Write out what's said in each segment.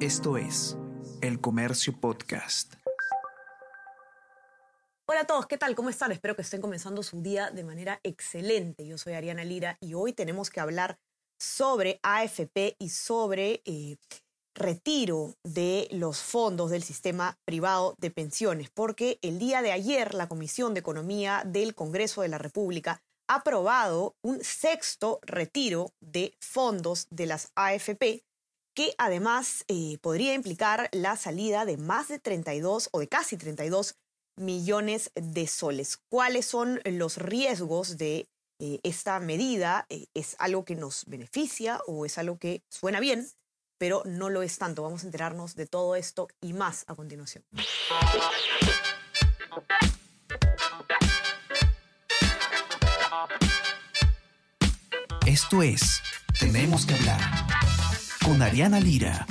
Esto es El Comercio Podcast. Hola a todos, ¿qué tal? ¿Cómo están? Espero que estén comenzando su día de manera excelente. Yo soy Ariana Lira y hoy tenemos que hablar sobre AFP y sobre eh, retiro de los fondos del sistema privado de pensiones, porque el día de ayer la Comisión de Economía del Congreso de la República ha aprobado un sexto retiro de fondos de las AFP que además eh, podría implicar la salida de más de 32 o de casi 32 millones de soles. ¿Cuáles son los riesgos de eh, esta medida? Eh, ¿Es algo que nos beneficia o es algo que suena bien, pero no lo es tanto? Vamos a enterarnos de todo esto y más a continuación. Esto es Tenemos que hablar con Ariana Lira.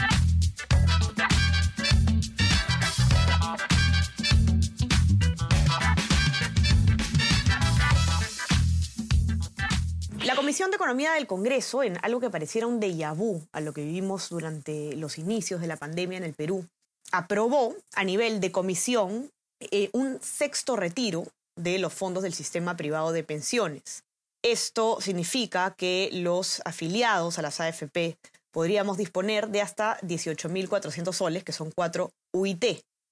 La Comisión de Economía del Congreso, en algo que pareciera un déjà vu a lo que vivimos durante los inicios de la pandemia en el Perú, aprobó a nivel de comisión eh, un sexto retiro de los fondos del sistema privado de pensiones. Esto significa que los afiliados a las AFP podríamos disponer de hasta 18.400 soles, que son 4 UIT.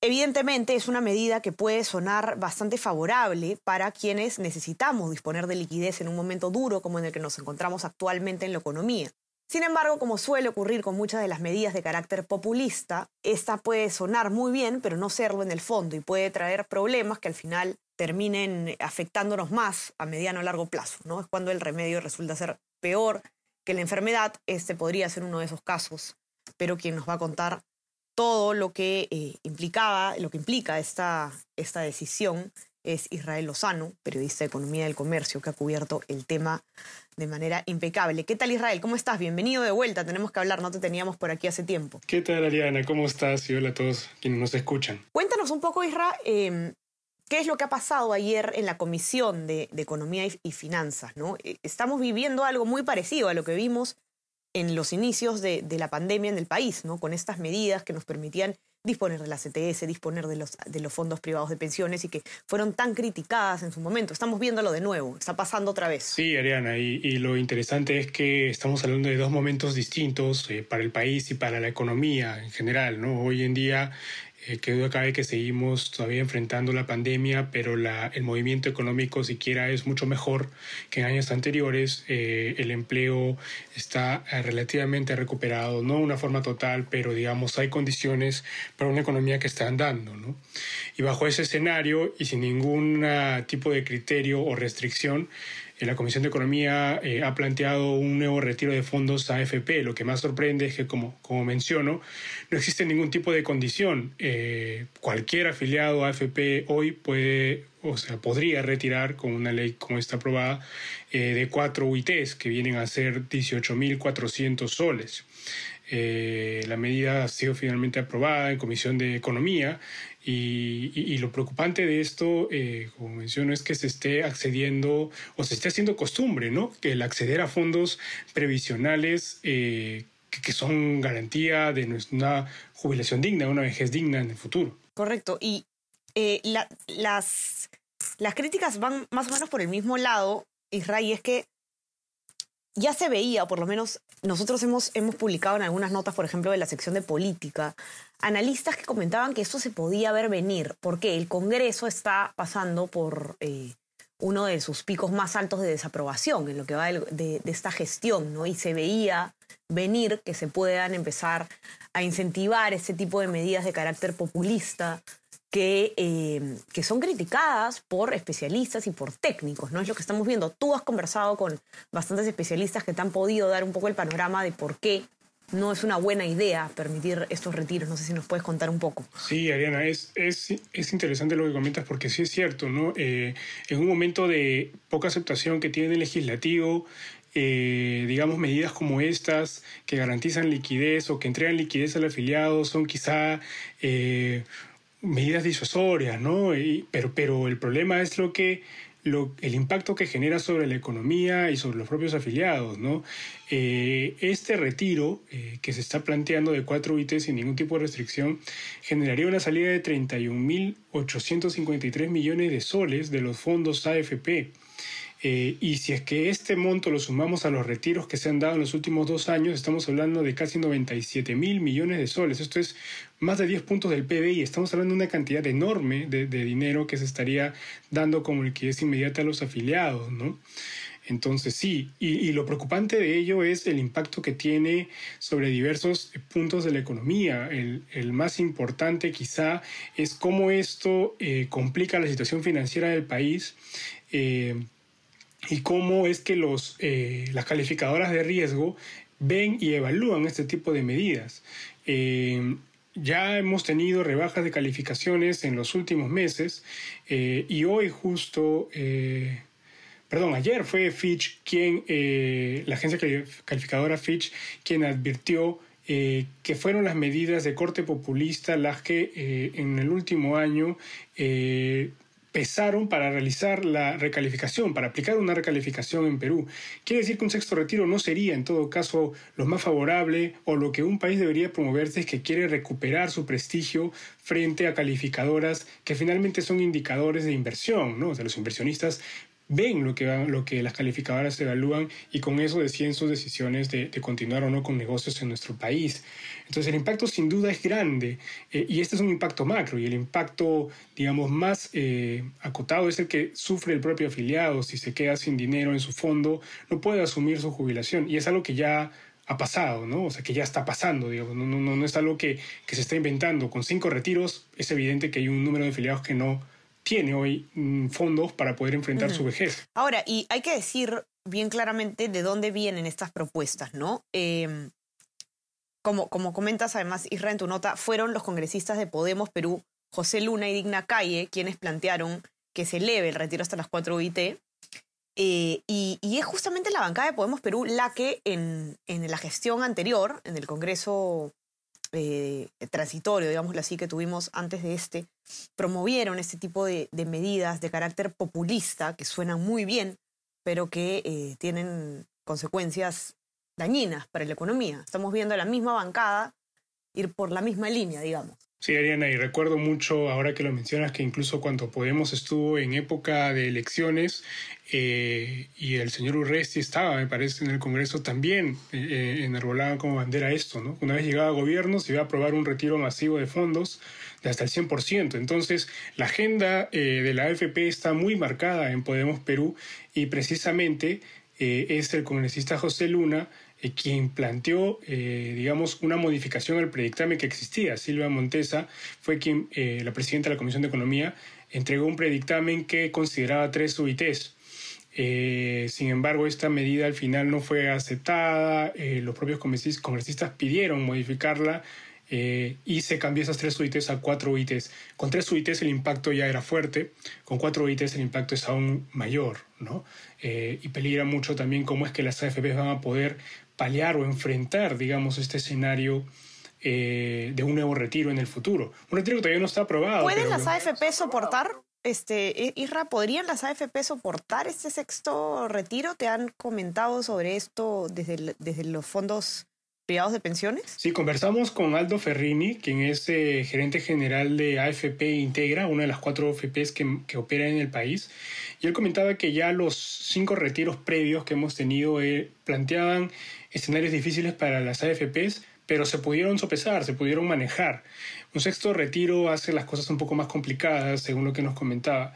Evidentemente es una medida que puede sonar bastante favorable para quienes necesitamos disponer de liquidez en un momento duro como en el que nos encontramos actualmente en la economía. Sin embargo, como suele ocurrir con muchas de las medidas de carácter populista, esta puede sonar muy bien, pero no serlo en el fondo y puede traer problemas que al final terminen afectándonos más a mediano o largo plazo. ¿no? Es cuando el remedio resulta ser peor que la enfermedad, este podría ser uno de esos casos, pero quien nos va a contar todo lo que eh, implicaba, lo que implica esta, esta decisión es Israel Lozano, periodista de Economía del Comercio, que ha cubierto el tema de manera impecable. ¿Qué tal Israel? ¿Cómo estás? Bienvenido de vuelta. Tenemos que hablar, no te teníamos por aquí hace tiempo. ¿Qué tal Ariana? ¿Cómo estás? Y hola a todos quienes nos escuchan. Cuéntanos un poco, Israel, em, ¿Qué es lo que ha pasado ayer en la Comisión de, Economía y, Finanzas? Eh, estamos viviendo algo muy parecido a lo que vimos en los inicios de, la pandemia en el país, ¿no? con estas medidas que nos permitían disponer de la CTS, disponer de los, de los fondos privados de pensiones y que fueron tan criticadas en su momento. Estamos viéndolo de nuevo, está pasando otra vez. Sí, Ariana, y, lo interesante es que estamos hablando de dos momentos distintos eh, para el país y para la economía en general. ¿no? Hoy en día eh, que duda cabe que seguimos todavía enfrentando la pandemia, pero la, el movimiento económico siquiera es mucho mejor que en años anteriores. Eh, el empleo está eh, relativamente recuperado, no de una forma total, pero digamos hay condiciones para una economía que está andando. ¿no? Y bajo ese escenario y sin ningún tipo de criterio o restricción, la Comisión de Economía eh, ha planteado un nuevo retiro de fondos AFP. Lo que más sorprende es que, como, como menciono, no existe ningún tipo de condición. Eh, cualquier afiliado a AFP hoy puede, o sea, podría retirar con una ley como esta aprobada eh, de cuatro UITs, que vienen a ser 18.400 soles. La medida ha sido finalmente aprobada en Comisión de Economía y, lo preocupante de esto, eh, como menciono, es que se esté accediendo o se esté haciendo costumbre, ¿no? Que el acceder a fondos previsionales eh, que, son garantía de una jubilación digna, una vejez digna en el futuro. Correcto. Y eh, las, las críticas van más o menos por el mismo lado, Israel, y es que ya se veía, por lo menos nosotros hemos, hemos publicado en algunas notas, por ejemplo, de la sección de política, analistas que comentaban que esto se podía ver venir, porque el Congreso está pasando por eh, uno de sus picos más altos de desaprobación en lo que va de, de, esta gestión, ¿no? Y se veía venir que se puedan empezar a incentivar este tipo de medidas de carácter populista que, eh, que son criticadas por especialistas y por técnicos, ¿no? Es lo que estamos viendo. Tú has conversado con bastantes especialistas que te han podido dar un poco el panorama de por qué no es una buena idea permitir estos retiros. No sé si nos puedes contar un poco. Sí, Ariana, es, es, es interesante lo que comentas porque sí es cierto, ¿no? Eh, en un momento de poca aceptación que tiene el legislativo, eh, digamos, medidas como estas que garantizan liquidez o que entregan liquidez al afiliado son quizá medidas disuasorias, ¿no? pero, pero el problema es lo que el impacto que genera sobre la economía y sobre los propios afiliados. ¿no? Eh, este retiro eh, que se está planteando de 4 UIT sin ningún tipo de restricción generaría una salida de 31.853 millones de soles de los fondos AFP. Eh, y si es que este monto lo sumamos a los retiros que se han dado en los últimos dos años, estamos hablando de casi 97 mil millones de soles. Esto es más de 10 puntos del PBI. Estamos hablando de una cantidad enorme de, dinero que se estaría dando como liquidez inmediata a los afiliados, ¿no? Entonces sí, y, lo preocupante de ello es el impacto que tiene sobre diversos puntos de la economía. El, más importante quizá es cómo esto eh, complica la situación financiera del país. Eh, y cómo es que los, eh, las calificadoras de riesgo ven y evalúan este tipo de medidas. Eh, ya hemos tenido rebajas de calificaciones en los últimos meses eh, y hoy justo, perdón, ayer fue Fitch quien, la agencia calificadora Fitch, quien advirtió que fueron las medidas de corte populista las que en el último año pesaron para realizar la recalificación, para aplicar una recalificación en Perú. Quiere decir que un sexto retiro no sería en todo caso lo más favorable o lo que un país debería promoverse es que quiere recuperar su prestigio frente a calificadoras que finalmente son indicadores de inversión, ¿no? O sea, los inversionistas ven lo que, lo que las calificadoras evalúan y con eso deciden sus decisiones de, continuar o no con negocios en nuestro país. Entonces el impacto sin duda es grande eh, y este es un impacto macro y el impacto, digamos, más eh, acotado es el que sufre el propio afiliado si se queda sin dinero en su fondo, no puede asumir su jubilación y es algo que ya ha pasado, ¿no? O sea, que ya está pasando, digamos, no, no, no es algo que, que se está inventando. Con cinco retiros es evidente que hay un número de afiliados que no tiene hoy mm, fondos para poder enfrentar su vejez. Ahora, y hay que decir bien claramente de dónde vienen estas propuestas, ¿no? Em, como, como comentas además, Isra, en tu nota, fueron los congresistas de Podemos Perú, José Luna y Digna Calle, quienes plantearon que se eleve el retiro hasta las 4 UIT. Eh, y, y, es justamente la bancada de Podemos Perú la que en, en la gestión anterior, en el Congreso eh, transitorio, digámoslo así, que tuvimos antes de este, promovieron este tipo de, medidas de carácter populista que suenan muy bien, pero que eh, tienen consecuencias dañinas para la economía. Estamos viendo a la misma bancada ir por la misma línea, digamos. Sí, Ariana, y recuerdo mucho, ahora que lo mencionas, que incluso cuando Podemos estuvo en época de elecciones eh, y el señor Urresti estaba, me parece, en el Congreso también eh, eh como bandera esto, ¿no? Una vez llegaba a gobierno se iba a aprobar un retiro masivo de fondos de hasta el 100%. Entonces, la agenda eh, de la AFP está muy marcada en Podemos Perú y precisamente es el congresista José Luna eh, quien planteó, eh, digamos, una modificación al predictamen que existía. Silvia Montesa fue quien, eh, la presidenta de la Comisión de Economía, entregó un predictamen que consideraba tres UITs. sin embargo, esta medida al final no fue aceptada. los propios congresistas pidieron modificarla y se cambió esas tres UITs a cuatro UITs. Con tres UITs el impacto ya era fuerte, con cuatro UITs el impacto es aún mayor, ¿no? y peligra mucho también cómo es que las AFPs van a poder paliar o enfrentar, digamos, este escenario eh, de un nuevo retiro en el futuro. Un retiro que todavía no está aprobado. ¿Pueden las AFP soportar, este, Isra, podrían las AFP soportar este sexto retiro? ¿Te han comentado sobre esto desde, desde los fondos privados de pensiones? Sí, conversamos con Aldo Ferrini, quien es eh, gerente general de AFP Integra, una de las cuatro AFPs que, que operan en el país. Y él comentaba que ya los cinco retiros previos que hemos tenido eh, planteaban escenarios difíciles para las AFPs, pero se pudieron sopesar, se pudieron manejar. Un sexto retiro hace las cosas un poco más complicadas, según lo que nos comentaba.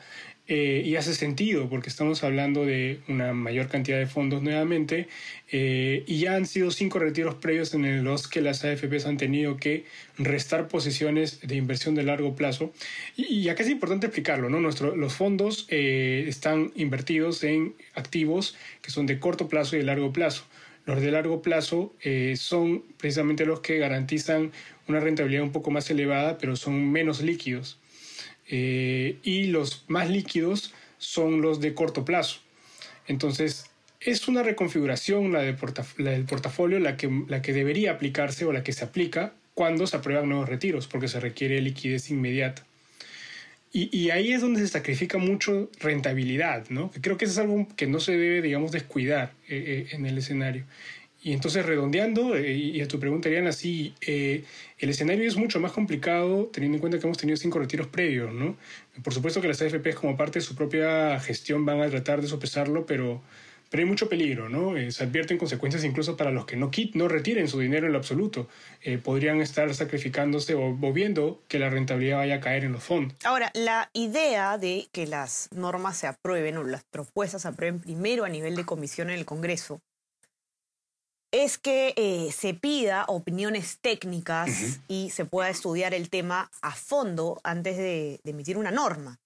Eh, y hace sentido porque estamos hablando de una mayor cantidad de fondos nuevamente eh, y ya han sido cinco retiros previos en los que las AFPs han tenido que restar posiciones de inversión de largo plazo y, acá es importante explicarlo, ¿no? Nuestro, los fondos eh, están invertidos en activos que son de corto plazo y de largo plazo. Los de largo plazo eh, son precisamente los que garantizan una rentabilidad un poco más elevada, pero son menos líquidos. Eh, y los más líquidos son los de corto plazo. Entonces, es una reconfiguración la, del portafolio la que, la que debería aplicarse o la que se aplica cuando se aprueban nuevos retiros, porque se requiere liquidez inmediata. Y, ahí es donde se sacrifica mucho rentabilidad, ¿no? Creo que eso es algo que no se debe, digamos, descuidar eh, eh, en el escenario. Y entonces, redondeando, eh, y a tu pregunta, Ariana, sí, el escenario es mucho más complicado teniendo en cuenta que hemos tenido cinco retiros previos, ¿no? Por supuesto que las AFPs, como parte de su propia gestión, van a tratar de sopesarlo, pero pero hay mucho peligro, ¿no? Eh, se advierten consecuencias incluso para los que no, no retiren su dinero en lo absoluto. Eh, podrían estar sacrificándose o, viendo que la rentabilidad vaya a caer en los fondos. Ahora, la idea de que las normas se aprueben o las propuestas se aprueben primero a nivel de comisión en el Congreso es que eh, se pida opiniones técnicas y se pueda estudiar el tema a fondo antes de, emitir una norma.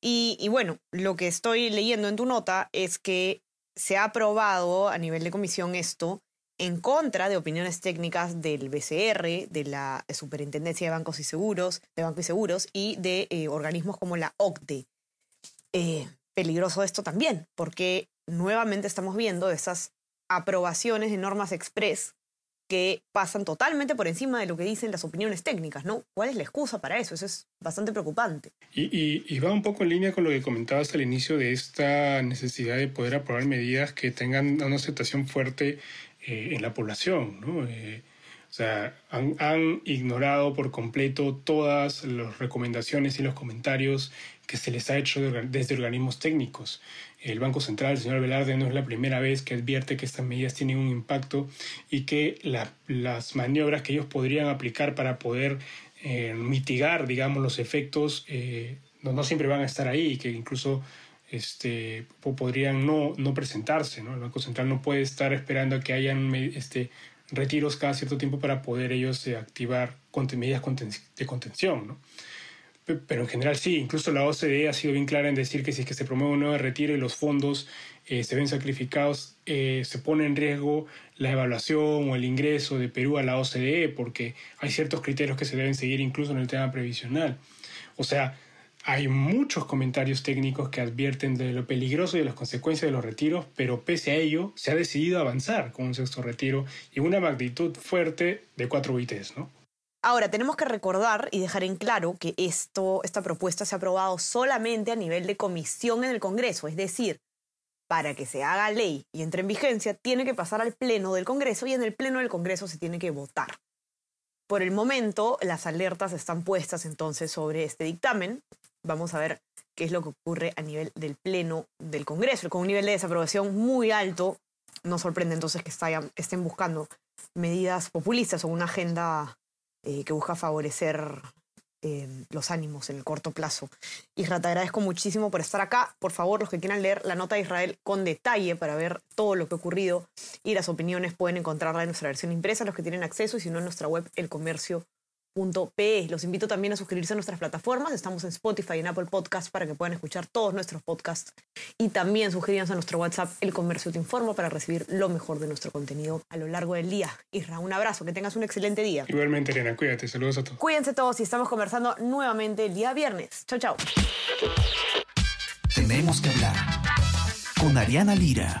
y, bueno, lo que estoy leyendo en tu nota es que se ha aprobado a nivel de comisión esto en contra de opiniones técnicas del BCR, de la Superintendencia de Bancos y Seguros, de Bancos y Seguros y de eh, organismos como la OCDE. Eh, peligroso esto también, porque nuevamente estamos viendo esas aprobaciones de normas express que pasan totalmente por encima de lo que dicen las opiniones técnicas, ¿no? ¿Cuál es la excusa para eso? Eso es bastante preocupante. Y, va un poco en línea con lo que comentabas al inicio de esta necesidad de poder aprobar medidas que tengan una aceptación fuerte eh, en la población, ¿no? Eh, sea, han, ignorado por completo todas las recomendaciones y los comentarios que se les ha hecho desde organismos técnicos. El Banco Central, el señor Velarde, no es la primera vez que advierte que estas medidas tienen un impacto y que las maniobras que ellos podrían aplicar para poder eh, mitigar, digamos, los efectos eh, no, siempre van a estar ahí y que incluso este, podrían no, no presentarse. ¿no? El Banco Central no puede estar esperando a que hayan este, retiros cada cierto tiempo para poder ellos eh, activar medidas de contención. ¿no? pero en general sí, incluso la OCDE ha sido bien clara en decir que si es que se promueve un nuevo retiro y los fondos eh, se ven sacrificados, eh, se pone en riesgo la evaluación o el ingreso de Perú a la OCDE, porque hay ciertos criterios que se deben seguir incluso en el tema previsional. O sea, hay muchos comentarios técnicos que advierten de lo peligroso y de las consecuencias de los retiros, pero pese a ello se ha decidido avanzar con un sexto retiro y una magnitud fuerte de cuatro BTs, ¿no? Ahora, tenemos que recordar y dejar en claro que esto, esta propuesta se ha aprobado solamente a nivel de comisión en el Congreso, es decir, para que se haga ley y entre en vigencia, tiene que pasar al Pleno del Congreso y en el Pleno del Congreso se tiene que votar. Por el momento, las alertas están puestas entonces sobre este dictamen. Vamos a ver qué es lo que ocurre a nivel del Pleno del Congreso. Con un nivel de desaprobación muy alto, no sorprende entonces que estén buscando medidas populistas o una agenda eh, que busca favorecer eh, los ánimos en el corto plazo. Isra, te agradezco muchísimo por estar acá. Por favor, los que quieran leer la nota de Israel con detalle para ver todo lo que ha ocurrido y las opiniones pueden encontrarla en nuestra versión impresa, los que tienen acceso, y si no en nuestra web, El Los invito también a suscribirse a nuestras plataformas. Estamos en Spotify y en Apple Podcasts para que puedan escuchar todos nuestros podcasts. Y también suscríbanse a nuestro WhatsApp El Comercio Te Informa para recibir lo mejor de nuestro contenido a lo largo del día. Isra, un abrazo, que tengas un excelente día. Igualmente, Elena, cuídate. Saludos a todos. Cuídense todos y estamos conversando nuevamente el día viernes. Chao, chao. Tenemos que hablar con Ariana Lira.